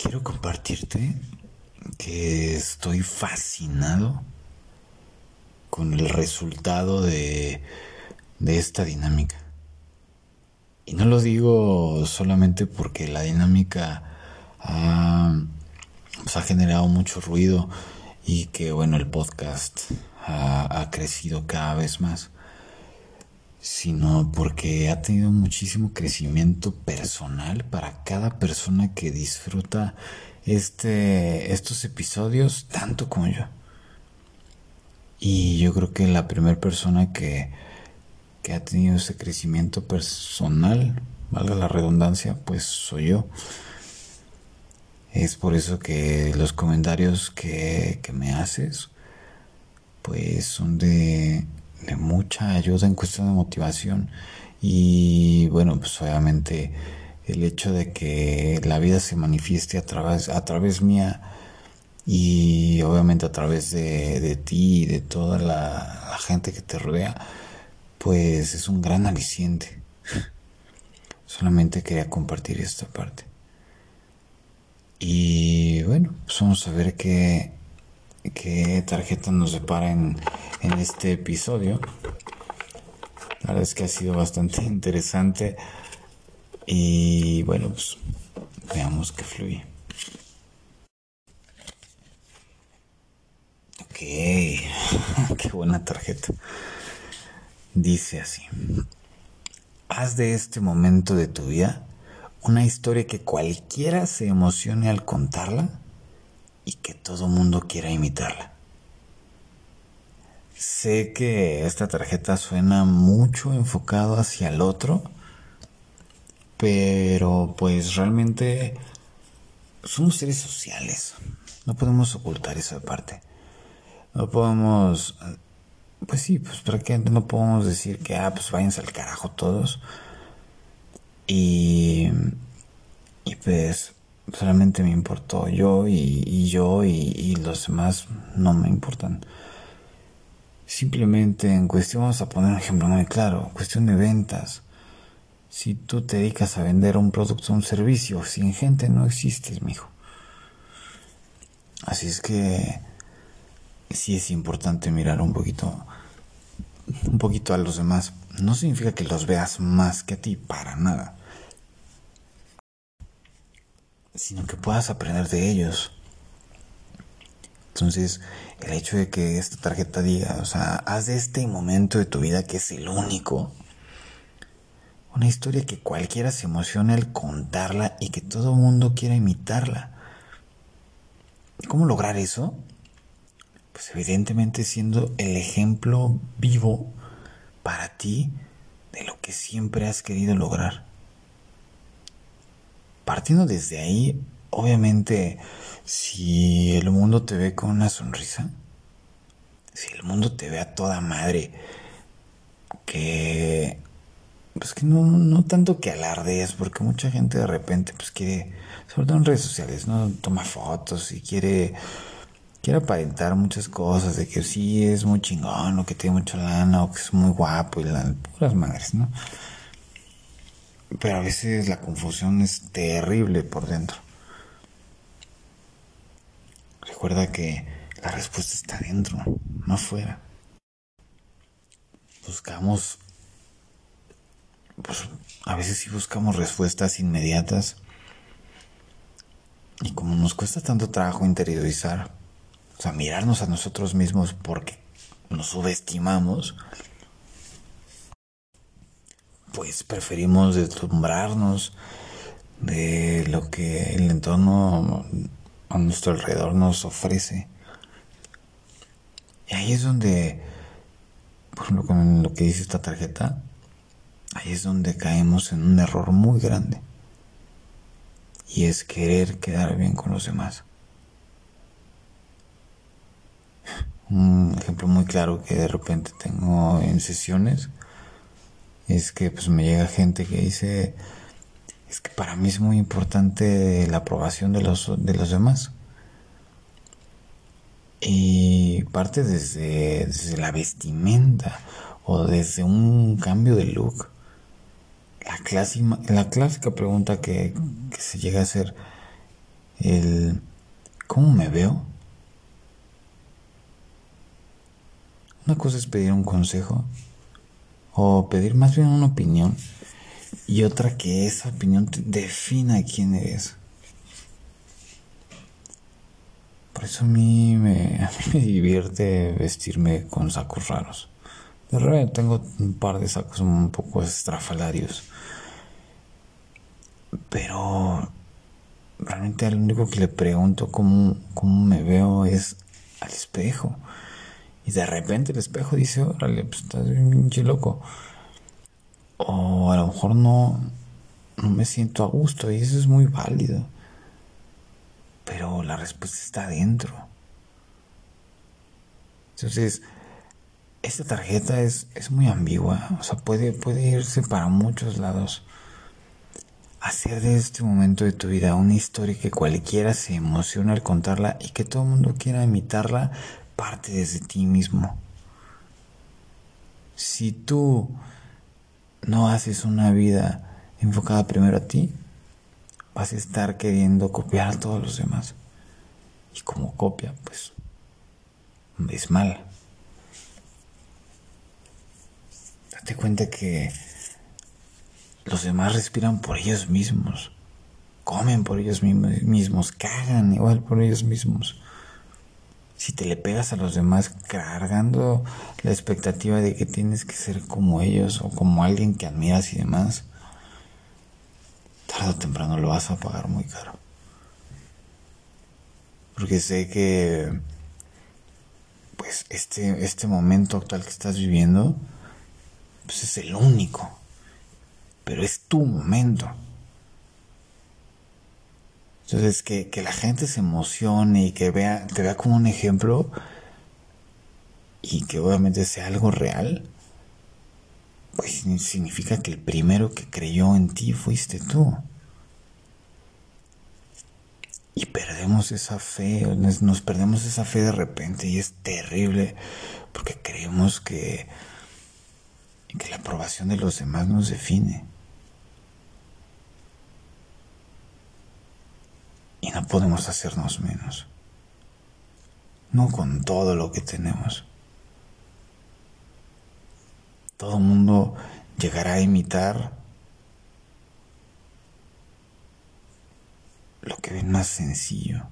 quiero compartirte que estoy fascinado con el resultado de, de esta dinámica. Y no lo digo solamente porque la dinámica ha, pues, ha generado mucho ruido y que bueno, el podcast ha, ha crecido cada vez más, sino porque ha tenido muchísimo crecimiento personal para cada persona que disfruta este, estos episodios tanto como yo. Y yo creo que la primera persona que, que ha tenido ese crecimiento personal, valga la redundancia, pues soy yo. Es por eso que los comentarios que, que me haces, pues son de, de mucha ayuda en cuestión de motivación. Y bueno, pues obviamente el hecho de que la vida se manifieste a través, a través mía y obviamente a través de, de ti y de toda la, la gente que te rodea, pues es un gran aliciente. Solamente quería compartir esta parte. Y bueno, pues vamos a ver qué, qué tarjeta nos depara en, este episodio. La verdad es que ha sido bastante interesante. Y bueno, pues veamos qué fluye. Ok, qué buena tarjeta. Dice así. Haz de este momento de tu vida una historia que cualquiera se emocione al contarla y que todo mundo quiera imitarla. Sé que esta tarjeta suena mucho enfocado hacia el otro, pero pues realmente somos seres sociales. No podemos ocultar esa parte. No podemos, pues sí, pues prácticamente no podemos decir que, ah, pues váyanse al carajo todos. Y, y pues solamente me importó yo y, yo y, y, los demás no me importan. Simplemente en cuestión, vamos a poner un ejemplo muy claro, cuestión de ventas. Si tú te dedicas a vender un producto o un servicio, sin gente no existes, mijo. Así es que sí es importante mirar un poquito, un poquito a los demás. No significa que los veas más que a ti, para nada sino que puedas aprender de ellos. Entonces, el hecho de que esta tarjeta diga, o sea, haz de este momento de tu vida que es el único, una historia que cualquiera se emocione al contarla y que todo mundo quiera imitarla. ¿Cómo lograr eso? Pues evidentemente siendo el ejemplo vivo para ti de lo que siempre has querido lograr partiendo desde ahí, obviamente, si el mundo te ve con una sonrisa, si el mundo te ve a toda madre, que pues que no, no tanto que alardees, porque mucha gente de repente pues quiere, sobre todo en redes sociales, ¿no? Toma fotos y quiere, quiere aparentar muchas cosas, de que sí es muy chingón, o que tiene mucha lana, o que es muy guapo, y las puras madres, ¿no? Pero a veces la confusión es terrible por dentro. Recuerda que la respuesta está dentro, no afuera. Buscamos, pues a veces sí buscamos respuestas inmediatas. Y como nos cuesta tanto trabajo interiorizar, o sea, mirarnos a nosotros mismos porque nos subestimamos, pues preferimos deslumbrarnos de lo que el entorno a nuestro alrededor nos ofrece. Y ahí es donde, por ejemplo, con lo que dice esta tarjeta, ahí es donde caemos en un error muy grande. Y es querer quedar bien con los demás. Un ejemplo muy claro que de repente tengo en sesiones es que pues me llega gente que dice, es que para mí es muy importante la aprobación de los, de los demás. Y parte desde, desde la vestimenta o desde un cambio de look. La clásica, la clásica pregunta que, que se llega a hacer el cómo me veo. Una cosa es pedir un consejo o pedir más bien una opinión y otra que esa opinión te defina quién eres. Por eso a mí me, divierte vestirme con sacos raros. De repente tengo un par de sacos un poco estrafalarios. Pero realmente lo único que le pregunto cómo, cómo me veo es al espejo. Y de repente el espejo dice, órale, pues estás bien pinche loco. O a lo mejor no, no me siento a gusto y eso es muy válido. Pero la respuesta está adentro. Entonces, esta tarjeta es, es muy ambigua. O sea, puede, puede irse para muchos lados. Hacer de este momento de tu vida una historia que cualquiera se emociona al contarla y que todo el mundo quiera imitarla parte desde ti mismo. Si tú no haces una vida enfocada primero a ti, vas a estar queriendo copiar a todos los demás. Y como copia, pues es mala. Date cuenta que los demás respiran por ellos mismos, comen por ellos mismos, cagan igual por ellos mismos si te le pegas a los demás cargando la expectativa de que tienes que ser como ellos o como alguien que admiras y demás, tarde o temprano lo vas a pagar muy caro. Porque sé que pues este, este momento actual que estás viviendo pues es el único, pero es tu momento. Entonces, que, que la gente se emocione y que vea, te vea como un ejemplo y que obviamente sea algo real, pues significa que el primero que creyó en ti fuiste tú. Y perdemos esa fe, nos perdemos esa fe de repente y es terrible porque creemos que, que la aprobación de los demás nos define. Y no podemos hacernos menos. No con todo lo que tenemos. Todo el mundo llegará a imitar lo que ven más sencillo.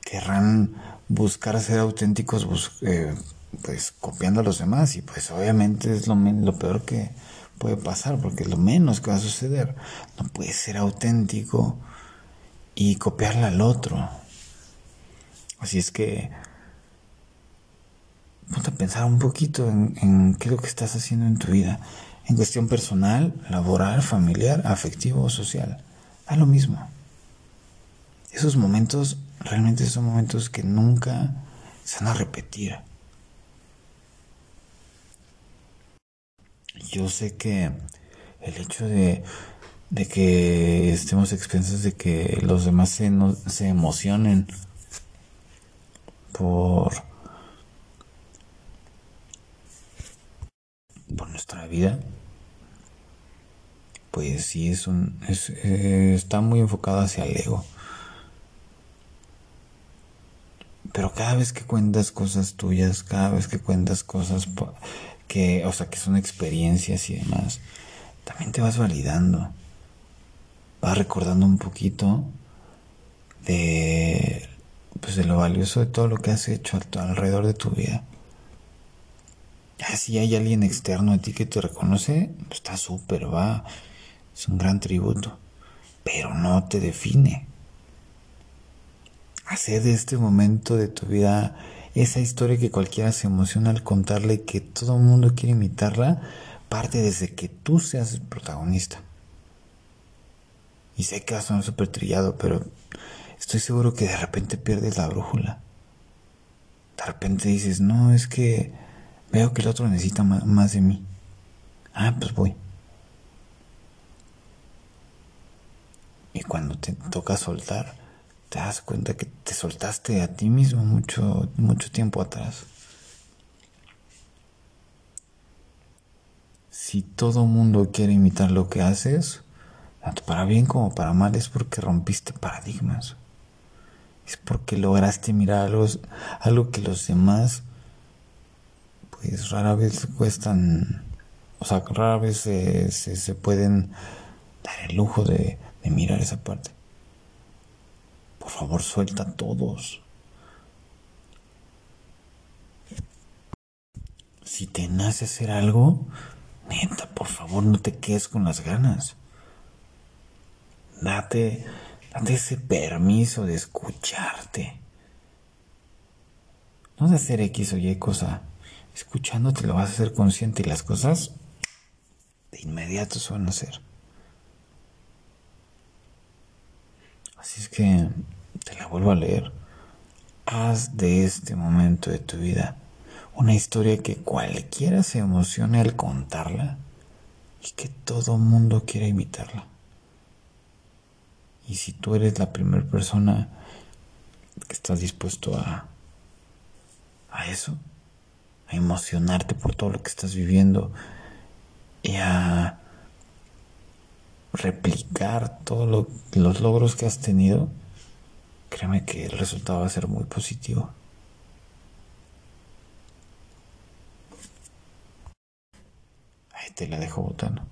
Querrán buscar ser auténticos eh, pues copiando a los demás y pues obviamente es lo peor que, puede pasar, porque es lo menos que va a suceder. No puede ser auténtico y copiarle al otro. Así es que ponte a pensar un poquito en, en, qué es lo que estás haciendo en tu vida, en cuestión personal, laboral, familiar, afectivo o social. Da lo mismo. Esos momentos realmente son momentos que nunca se van a repetir. Yo sé que el hecho de, que estemos expensas de que los demás se, se emocionen por, por nuestra vida, pues sí es un eh, está muy enfocado hacia el ego. Pero cada vez que cuentas cosas tuyas, cada vez que cuentas cosas que, o sea, que son experiencias y demás, también te vas validando. Vas recordando un poquito de, pues de lo valioso de todo lo que has hecho alrededor de tu vida. Si hay alguien externo a ti que te reconoce, pues está súper, va. Es un gran tributo. Pero no te define. Hacer de este momento de tu vida esa historia que cualquiera se emociona al contarle que todo el mundo quiere imitarla, parte desde que tú seas el protagonista. Y sé que va a sonar súper trillado, pero estoy seguro que de repente pierdes la brújula. De repente dices, no, es que veo que el otro necesita más de mí. Ah, pues voy. Y cuando te toca soltar, te das cuenta que te soltaste a ti mismo mucho, mucho tiempo atrás. Si todo mundo quiere imitar lo que haces, tanto para bien como para mal, es porque rompiste paradigmas. Es porque lograste mirar algo, algo que los demás, pues rara vez cuestan, o sea, rara vez se, se, pueden dar el lujo de, de mirar esa parte. Favor, suelta a todos. Si te nace hacer algo, neta, por favor, no te quedes con las ganas. Date, date ese permiso de escucharte. No de hacer X o Y cosa. Escuchándote lo vas a hacer consciente y las cosas de inmediato se van a hacer. Así es que la vuelvo a leer. Haz de este momento de tu vida una historia que cualquiera se emocione al contarla y que todo mundo quiera imitarla. Y si tú eres la primera persona que estás dispuesto a, a eso, a emocionarte por todo lo que estás viviendo y a replicar todos los logros que has tenido, créeme que el resultado va a ser muy positivo. Ahí te la dejo botando.